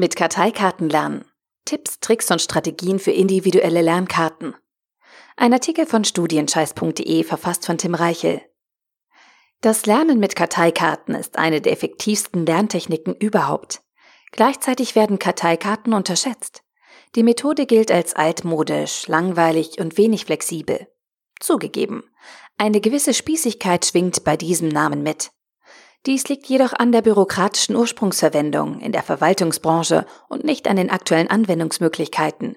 Mit Karteikarten lernen. Tipps, Tricks und Strategien für individuelle Lernkarten. Ein Artikel von studienscheiß.de verfasst von Tim Reichel. Das Lernen mit Karteikarten ist eine der effektivsten Lerntechniken überhaupt. Gleichzeitig werden Karteikarten unterschätzt. Die Methode gilt als altmodisch, langweilig und wenig flexibel. Zugegeben, eine gewisse Spießigkeit schwingt bei diesem Namen mit. Dies liegt jedoch an der bürokratischen Ursprungsverwendung in der Verwaltungsbranche und nicht an den aktuellen Anwendungsmöglichkeiten.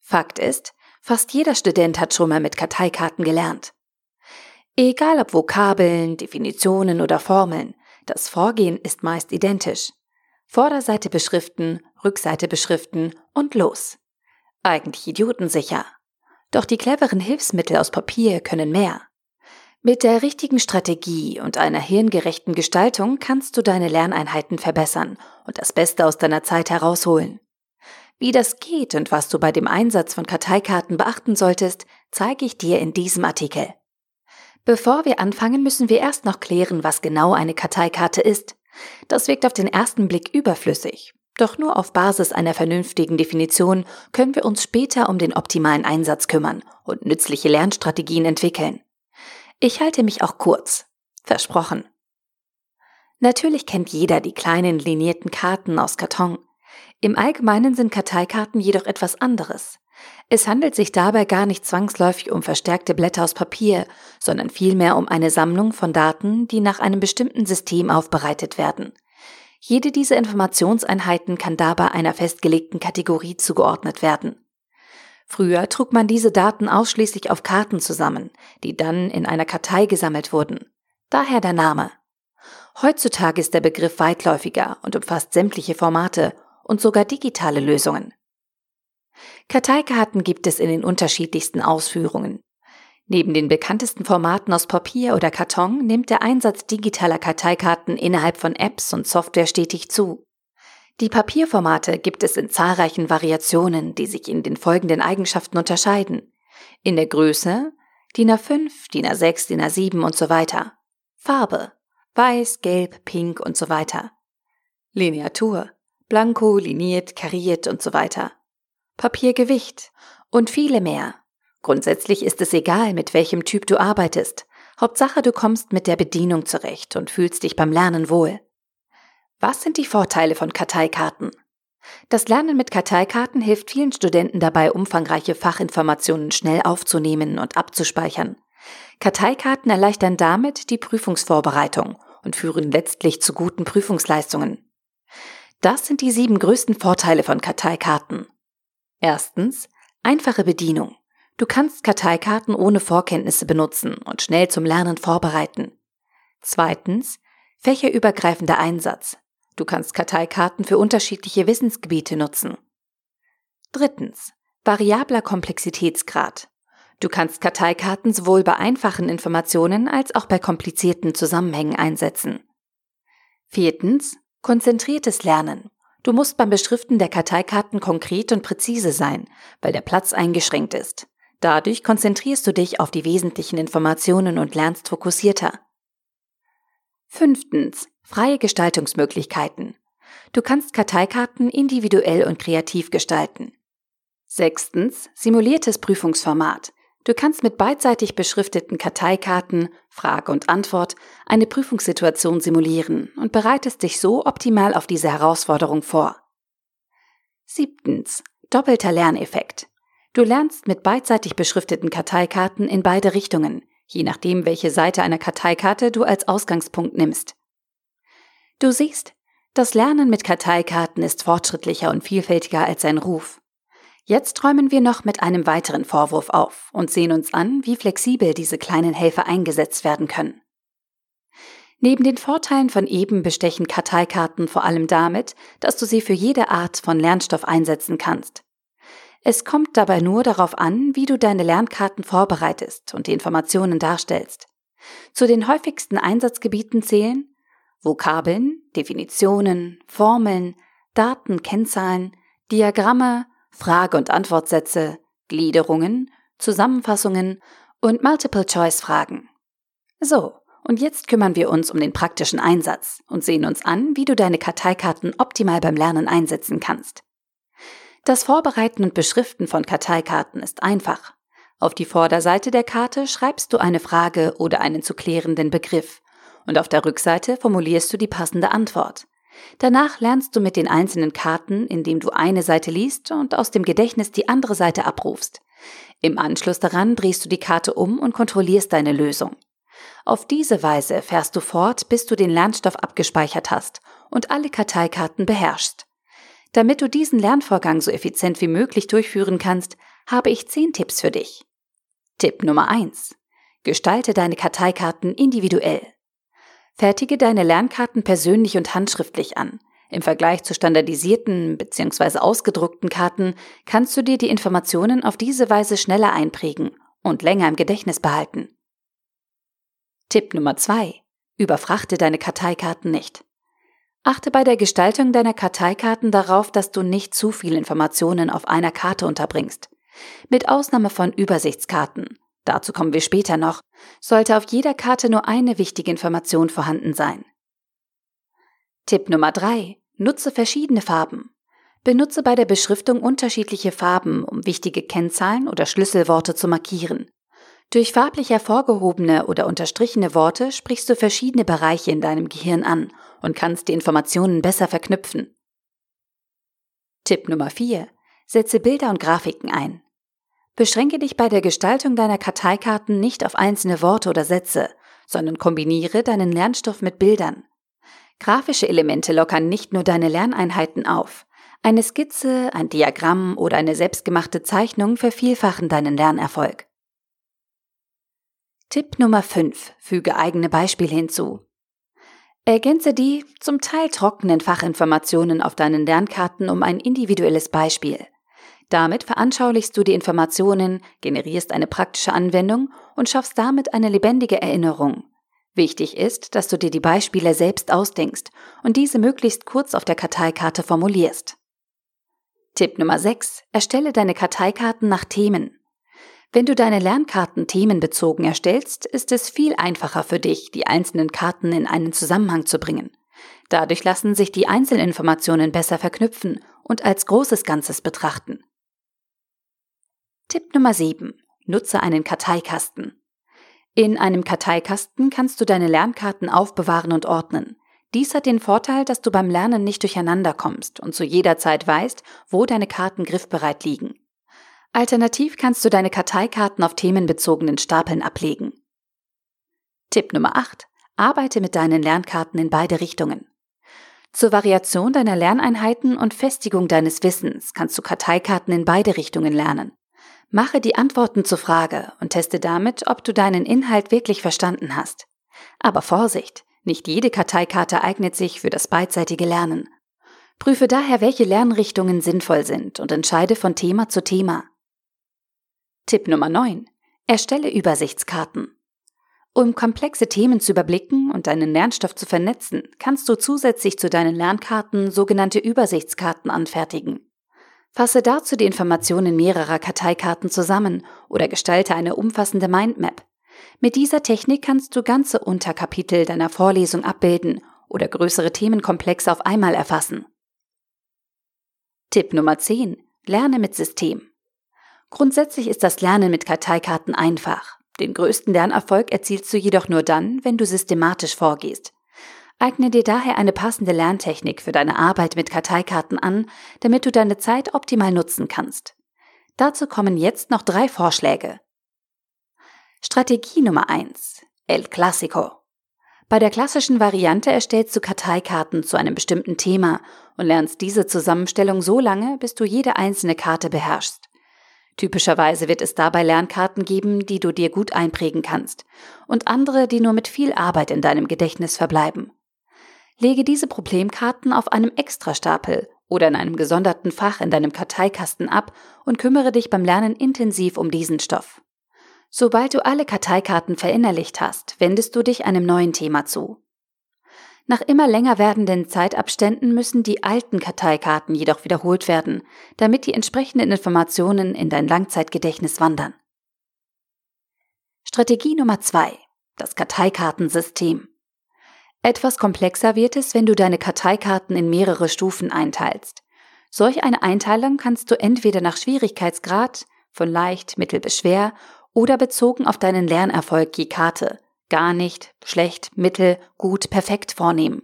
Fakt ist, fast jeder Student hat schon mal mit Karteikarten gelernt. Egal ob Vokabeln, Definitionen oder Formeln, das Vorgehen ist meist identisch. Vorderseite beschriften, Rückseite beschriften und los. Eigentlich idiotensicher. Doch die cleveren Hilfsmittel aus Papier können mehr. Mit der richtigen Strategie und einer hirngerechten Gestaltung kannst du deine Lerneinheiten verbessern und das Beste aus deiner Zeit herausholen. Wie das geht und was du bei dem Einsatz von Karteikarten beachten solltest, zeige ich dir in diesem Artikel. Bevor wir anfangen, müssen wir erst noch klären, was genau eine Karteikarte ist. Das wirkt auf den ersten Blick überflüssig. Doch nur auf Basis einer vernünftigen Definition können wir uns später um den optimalen Einsatz kümmern und nützliche Lernstrategien entwickeln. Ich halte mich auch kurz. Versprochen. Natürlich kennt jeder die kleinen linierten Karten aus Karton. Im Allgemeinen sind Karteikarten jedoch etwas anderes. Es handelt sich dabei gar nicht zwangsläufig um verstärkte Blätter aus Papier, sondern vielmehr um eine Sammlung von Daten, die nach einem bestimmten System aufbereitet werden. Jede dieser Informationseinheiten kann dabei einer festgelegten Kategorie zugeordnet werden. Früher trug man diese Daten ausschließlich auf Karten zusammen, die dann in einer Kartei gesammelt wurden. Daher der Name. Heutzutage ist der Begriff weitläufiger und umfasst sämtliche Formate und sogar digitale Lösungen. Karteikarten gibt es in den unterschiedlichsten Ausführungen. Neben den bekanntesten Formaten aus Papier oder Karton nimmt der Einsatz digitaler Karteikarten innerhalb von Apps und Software stetig zu. Die Papierformate gibt es in zahlreichen Variationen, die sich in den folgenden Eigenschaften unterscheiden. In der Größe, DIN A5, DIN A6, DIN A7 und so weiter. Farbe, weiß, gelb, pink und so weiter. Lineatur, blanko, liniert, kariert und so weiter. Papiergewicht und viele mehr. Grundsätzlich ist es egal, mit welchem Typ du arbeitest. Hauptsache, du kommst mit der Bedienung zurecht und fühlst dich beim Lernen wohl. Was sind die Vorteile von Karteikarten? Das Lernen mit Karteikarten hilft vielen Studenten dabei, umfangreiche Fachinformationen schnell aufzunehmen und abzuspeichern. Karteikarten erleichtern damit die Prüfungsvorbereitung und führen letztlich zu guten Prüfungsleistungen. Das sind die sieben größten Vorteile von Karteikarten. Erstens, einfache Bedienung. Du kannst Karteikarten ohne Vorkenntnisse benutzen und schnell zum Lernen vorbereiten. Zweitens, fächerübergreifender Einsatz. Du kannst Karteikarten für unterschiedliche Wissensgebiete nutzen. Drittens. Variabler Komplexitätsgrad. Du kannst Karteikarten sowohl bei einfachen Informationen als auch bei komplizierten Zusammenhängen einsetzen. Viertens. Konzentriertes Lernen. Du musst beim Beschriften der Karteikarten konkret und präzise sein, weil der Platz eingeschränkt ist. Dadurch konzentrierst du dich auf die wesentlichen Informationen und lernst fokussierter. Fünftens. Freie Gestaltungsmöglichkeiten. Du kannst Karteikarten individuell und kreativ gestalten. Sechstens. Simuliertes Prüfungsformat. Du kannst mit beidseitig beschrifteten Karteikarten, Frage und Antwort, eine Prüfungssituation simulieren und bereitest dich so optimal auf diese Herausforderung vor. Siebtens. Doppelter Lerneffekt. Du lernst mit beidseitig beschrifteten Karteikarten in beide Richtungen, je nachdem, welche Seite einer Karteikarte du als Ausgangspunkt nimmst. Du siehst, das Lernen mit Karteikarten ist fortschrittlicher und vielfältiger als sein Ruf. Jetzt räumen wir noch mit einem weiteren Vorwurf auf und sehen uns an, wie flexibel diese kleinen Helfer eingesetzt werden können. Neben den Vorteilen von eben bestechen Karteikarten vor allem damit, dass du sie für jede Art von Lernstoff einsetzen kannst. Es kommt dabei nur darauf an, wie du deine Lernkarten vorbereitest und die Informationen darstellst. Zu den häufigsten Einsatzgebieten zählen Vokabeln, Definitionen, Formeln, Daten, Kennzahlen, Diagramme, Frage- und Antwortsätze, Gliederungen, Zusammenfassungen und Multiple-Choice-Fragen. So, Und jetzt kümmern wir uns um den praktischen Einsatz und sehen uns an, wie du deine Karteikarten optimal beim Lernen einsetzen kannst. Das Vorbereiten und Beschriften von Karteikarten ist einfach. Auf die Vorderseite der Karte schreibst du eine Frage oder einen zu klärenden Begriff und auf der Rückseite formulierst du die passende Antwort. Danach lernst du mit den einzelnen Karten, indem du eine Seite liest und aus dem Gedächtnis die andere Seite abrufst. Im Anschluss daran drehst du die Karte um und kontrollierst deine Lösung. Auf diese Weise fährst du fort, bis du den Lernstoff abgespeichert hast und alle Karteikarten beherrschst. Damit du diesen Lernvorgang so effizient wie möglich durchführen kannst, habe ich zehn Tipps für dich. Tipp Nummer eins: Gestalte deine Karteikarten individuell. Fertige deine Lernkarten persönlich und handschriftlich an. Im Vergleich zu standardisierten bzw. ausgedruckten Karten kannst du dir die Informationen auf diese Weise schneller einprägen und länger im Gedächtnis behalten. Tipp Nummer zwei: Überfrachte deine Karteikarten nicht. Achte bei der Gestaltung deiner Karteikarten darauf, dass du nicht zu viele Informationen auf einer Karte unterbringst. Mit Ausnahme von Übersichtskarten, dazu kommen wir später noch, sollte auf jeder Karte nur eine wichtige Information vorhanden sein. Tipp Nummer drei: Nutze verschiedene Farben. Benutze bei der Beschriftung unterschiedliche Farben, um wichtige Kennzahlen oder Schlüsselworte zu markieren. Durch farblich hervorgehobene oder unterstrichene Worte sprichst du verschiedene Bereiche in deinem Gehirn an und kannst die Informationen besser verknüpfen. Tipp Nummer 4. Setze Bilder und Grafiken ein. Beschränke dich bei der Gestaltung deiner Karteikarten nicht auf einzelne Worte oder Sätze, sondern kombiniere deinen Lernstoff mit Bildern. Grafische Elemente lockern nicht nur deine Lerneinheiten auf. Eine Skizze, ein Diagramm oder eine selbstgemachte Zeichnung vervielfachen deinen Lernerfolg. Tipp Nummer 5. Füge eigene Beispiele hinzu. Ergänze die zum Teil trockenen Fachinformationen auf deinen Lernkarten um ein individuelles Beispiel. Damit veranschaulichst du die Informationen, generierst eine praktische Anwendung und schaffst damit eine lebendige Erinnerung. Wichtig ist, dass du dir die Beispiele selbst ausdenkst und diese möglichst kurz auf der Karteikarte formulierst. Tipp Nummer 6. Erstelle deine Karteikarten nach Themen. Wenn du deine Lernkarten themenbezogen erstellst, ist es viel einfacher für dich, die einzelnen Karten in einen Zusammenhang zu bringen. Dadurch lassen sich die Einzelinformationen besser verknüpfen und als großes Ganzes betrachten. Tipp Nummer 7. Nutze einen Karteikasten. In einem Karteikasten kannst du deine Lernkarten aufbewahren und ordnen. Dies hat den Vorteil, dass du beim Lernen nicht durcheinander kommst und zu jeder Zeit weißt, wo deine Karten griffbereit liegen. Alternativ kannst du deine Karteikarten auf themenbezogenen Stapeln ablegen. Tipp Nummer 8. Arbeite mit deinen Lernkarten in beide Richtungen. Zur Variation deiner Lerneinheiten und Festigung deines Wissens kannst du Karteikarten in beide Richtungen lernen. Mache die Antworten zur Frage und teste damit, ob du deinen Inhalt wirklich verstanden hast. Aber Vorsicht, nicht jede Karteikarte eignet sich für das beidseitige Lernen. Prüfe daher, welche Lernrichtungen sinnvoll sind und entscheide von Thema zu Thema. Tipp Nummer 9. Erstelle Übersichtskarten. Um komplexe Themen zu überblicken und deinen Lernstoff zu vernetzen, kannst du zusätzlich zu deinen Lernkarten sogenannte Übersichtskarten anfertigen. Fasse dazu die Informationen mehrerer Karteikarten zusammen oder gestalte eine umfassende Mindmap. Mit dieser Technik kannst du ganze Unterkapitel deiner Vorlesung abbilden oder größere Themenkomplexe auf einmal erfassen. Tipp Nummer 10. Lerne mit System. Grundsätzlich ist das Lernen mit Karteikarten einfach. Den größten Lernerfolg erzielst du jedoch nur dann, wenn du systematisch vorgehst. Eigne dir daher eine passende Lerntechnik für deine Arbeit mit Karteikarten an, damit du deine Zeit optimal nutzen kannst. Dazu kommen jetzt noch drei Vorschläge. Strategie Nummer eins: El Clasico. Bei der klassischen Variante erstellst du Karteikarten zu einem bestimmten Thema und lernst diese Zusammenstellung so lange, bis du jede einzelne Karte beherrschst. Typischerweise wird es dabei Lernkarten geben, die du dir gut einprägen kannst, und andere, die nur mit viel Arbeit in deinem Gedächtnis verbleiben. Lege diese Problemkarten auf einem Extrastapel oder in einem gesonderten Fach in deinem Karteikasten ab und kümmere dich beim Lernen intensiv um diesen Stoff. Sobald du alle Karteikarten verinnerlicht hast, wendest du dich einem neuen Thema zu. Nach immer länger werdenden Zeitabständen müssen die alten Karteikarten jedoch wiederholt werden, damit die entsprechenden Informationen in dein Langzeitgedächtnis wandern. Strategie Nummer zwei: das Karteikartensystem. Etwas komplexer wird es, wenn du deine Karteikarten in mehrere Stufen einteilst. Solch eine Einteilung kannst du entweder nach Schwierigkeitsgrad, von leicht, mittel bis schwer, oder bezogen auf deinen Lernerfolg je Karte, gar nicht, schlecht, mittel, gut, perfekt vornehmen.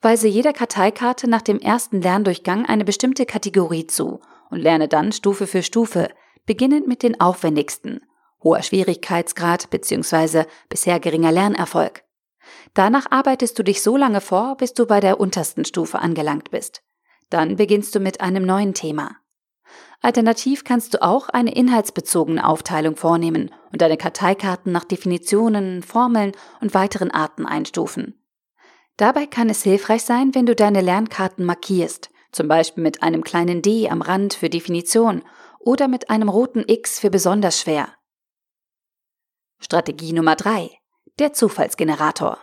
Weise jeder Karteikarte nach dem ersten Lerndurchgang eine bestimmte Kategorie zu und lerne dann Stufe für Stufe, beginnend mit den aufwendigsten, hoher Schwierigkeitsgrad bzw. bisher geringer Lernerfolg. Danach arbeitest du dich so lange vor, bis du bei der untersten Stufe angelangt bist. Dann beginnst du mit einem neuen Thema. Alternativ kannst du auch eine inhaltsbezogene Aufteilung vornehmen und deine Karteikarten nach Definitionen, Formeln und weiteren Arten einstufen. Dabei kann es hilfreich sein, wenn du deine Lernkarten markierst, zum Beispiel mit einem kleinen D am Rand für Definition oder mit einem roten X für besonders schwer. Strategie Nummer 3. Der Zufallsgenerator.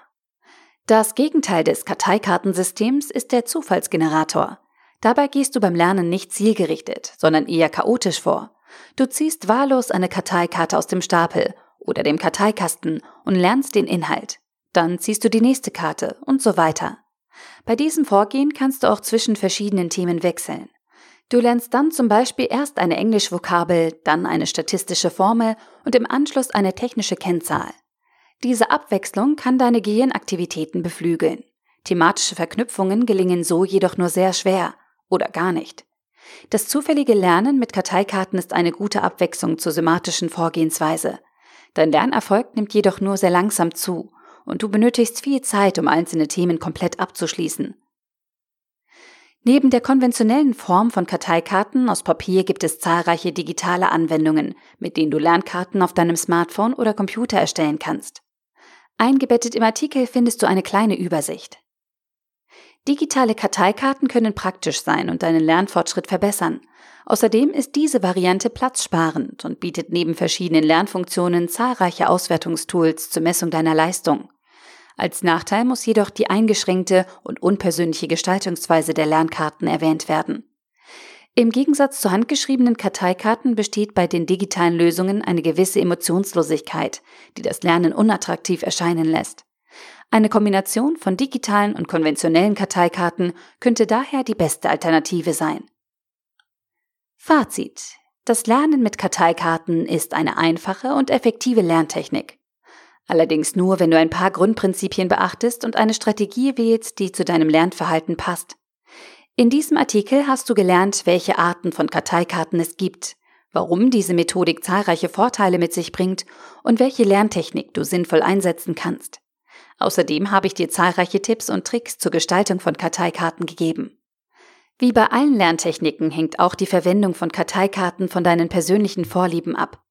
Das Gegenteil des Karteikartensystems ist der Zufallsgenerator. Dabei gehst du beim Lernen nicht zielgerichtet, sondern eher chaotisch vor. Du ziehst wahllos eine Karteikarte aus dem Stapel oder dem Karteikasten und lernst den Inhalt. Dann ziehst du die nächste Karte und so weiter. Bei diesem Vorgehen kannst du auch zwischen verschiedenen Themen wechseln. Du lernst dann zum Beispiel erst eine Englischvokabel, dann eine statistische Formel und im Anschluss eine technische Kennzahl. Diese Abwechslung kann deine Gehirnaktivitäten beflügeln. Thematische Verknüpfungen gelingen so jedoch nur sehr schwer oder gar nicht. Das zufällige Lernen mit Karteikarten ist eine gute Abwechslung zur sematischen Vorgehensweise. Dein Lernerfolg nimmt jedoch nur sehr langsam zu und du benötigst viel Zeit, um einzelne Themen komplett abzuschließen. Neben der konventionellen Form von Karteikarten aus Papier gibt es zahlreiche digitale Anwendungen, mit denen du Lernkarten auf deinem Smartphone oder Computer erstellen kannst. Eingebettet im Artikel findest du eine kleine Übersicht. Digitale Karteikarten können praktisch sein und deinen Lernfortschritt verbessern. Außerdem ist diese Variante platzsparend und bietet neben verschiedenen Lernfunktionen zahlreiche Auswertungstools zur Messung deiner Leistung. Als Nachteil muss jedoch die eingeschränkte und unpersönliche Gestaltungsweise der Lernkarten erwähnt werden. Im Gegensatz zu handgeschriebenen Karteikarten besteht bei den digitalen Lösungen eine gewisse Emotionslosigkeit, die das Lernen unattraktiv erscheinen lässt. Eine Kombination von digitalen und konventionellen Karteikarten könnte daher die beste Alternative sein. Fazit. Das Lernen mit Karteikarten ist eine einfache und effektive Lerntechnik. Allerdings nur, wenn du ein paar Grundprinzipien beachtest und eine Strategie wählst, die zu deinem Lernverhalten passt. In diesem Artikel hast du gelernt, welche Arten von Karteikarten es gibt, warum diese Methodik zahlreiche Vorteile mit sich bringt und welche Lerntechnik du sinnvoll einsetzen kannst. Außerdem habe ich dir zahlreiche Tipps und Tricks zur Gestaltung von Karteikarten gegeben. Wie bei allen Lerntechniken hängt auch die Verwendung von Karteikarten von deinen persönlichen Vorlieben ab.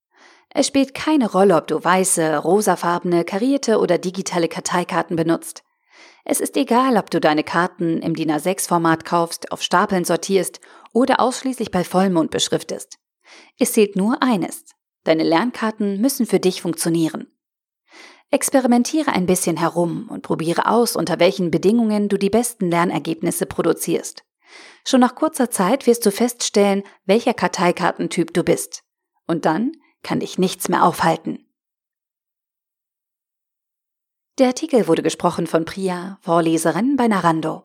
Es spielt keine Rolle, ob du weiße, rosafarbene, karierte oder digitale Karteikarten benutzt. Es ist egal, ob du deine Karten im DIN A6-Format kaufst, auf Stapeln sortierst oder ausschließlich bei Vollmond beschriftest. Es zählt nur eines. Deine Lernkarten müssen für dich funktionieren. Experimentiere ein bisschen herum und probiere aus, unter welchen Bedingungen du die besten Lernergebnisse produzierst. Schon nach kurzer Zeit wirst du feststellen, welcher Karteikartentyp du bist. Und dann kann dich nichts mehr aufhalten. Der Artikel wurde gesprochen von Priya, Vorleserin bei Narando.